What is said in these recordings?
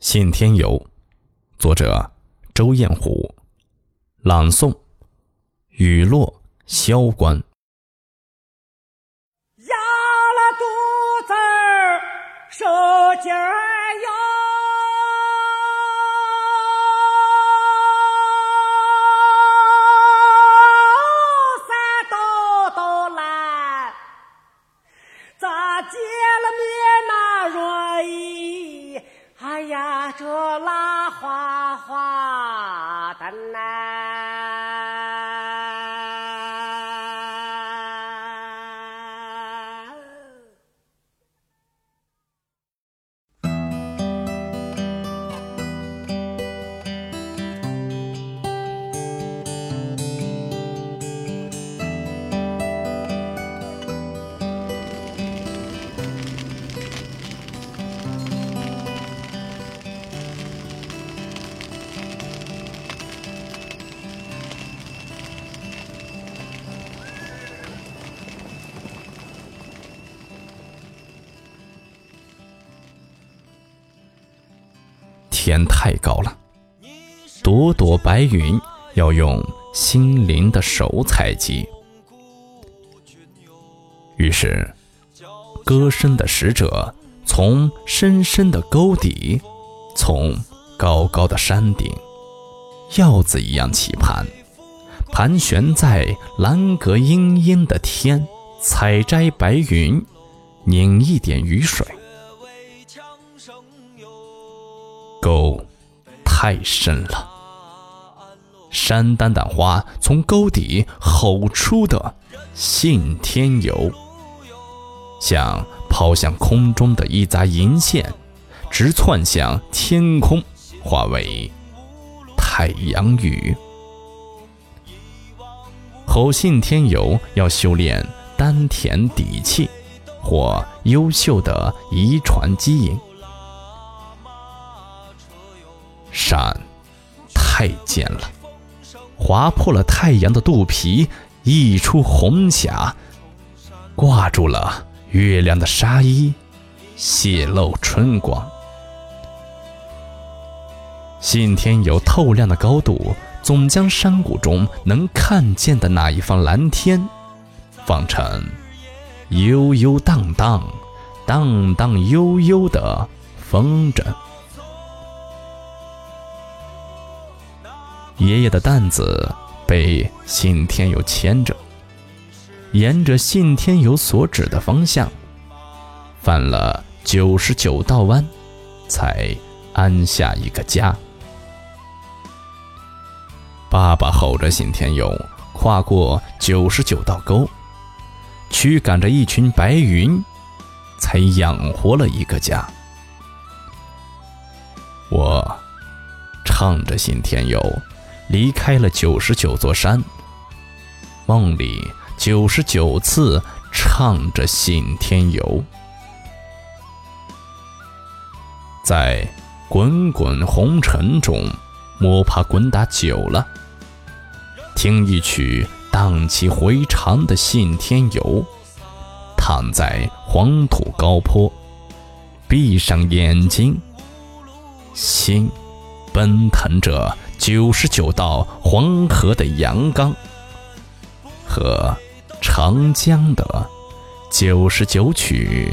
信天游，作者周艳虎，朗诵雨落萧关。压了肚子儿受劲儿花的天太高了，朵朵白云要用心灵的手采集。于是，歌声的使者从深深的沟底，从高高的山顶，鹞子一样期盼，盘旋在蓝格阴阴的天，采摘白云，拧一点雨水。沟太深了，山丹丹花从沟底吼出的信天游，像抛向空中的一扎银线，直窜向天空，化为太阳雨。吼信天游要修炼丹田底气，或优秀的遗传基因。山太尖了，划破了太阳的肚皮，溢出红霞，挂住了月亮的纱衣，泄露春光。信天游透亮的高度，总将山谷中能看见的那一方蓝天，放成悠悠荡荡、荡荡悠悠的风筝。爷爷的担子被信天游牵着，沿着信天游所指的方向，翻了九十九道弯，才安下一个家。爸爸吼着信天游，跨过九十九道沟，驱赶着一群白云，才养活了一个家。我唱着信天游。离开了九十九座山，梦里九十九次唱着信天游，在滚滚红尘中摸爬滚打久了，听一曲荡气回肠的信天游，躺在黄土高坡，闭上眼睛，心奔腾着。九十九道黄河的阳刚，和长江的九十九曲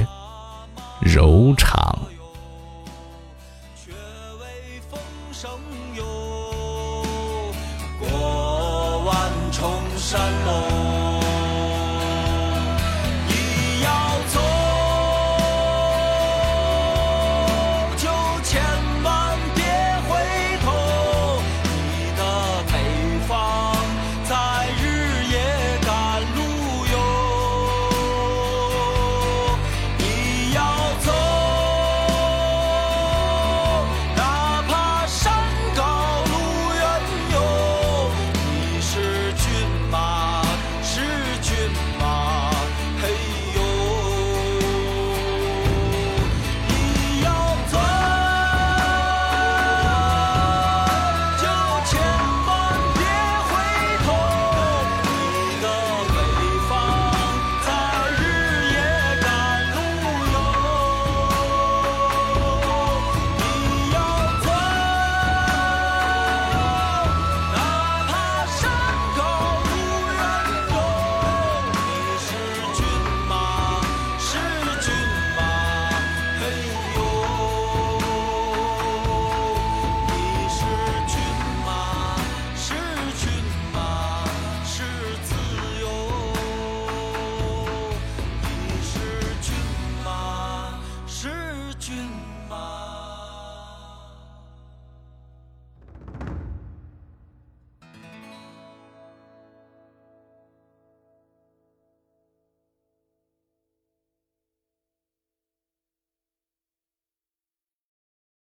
柔肠。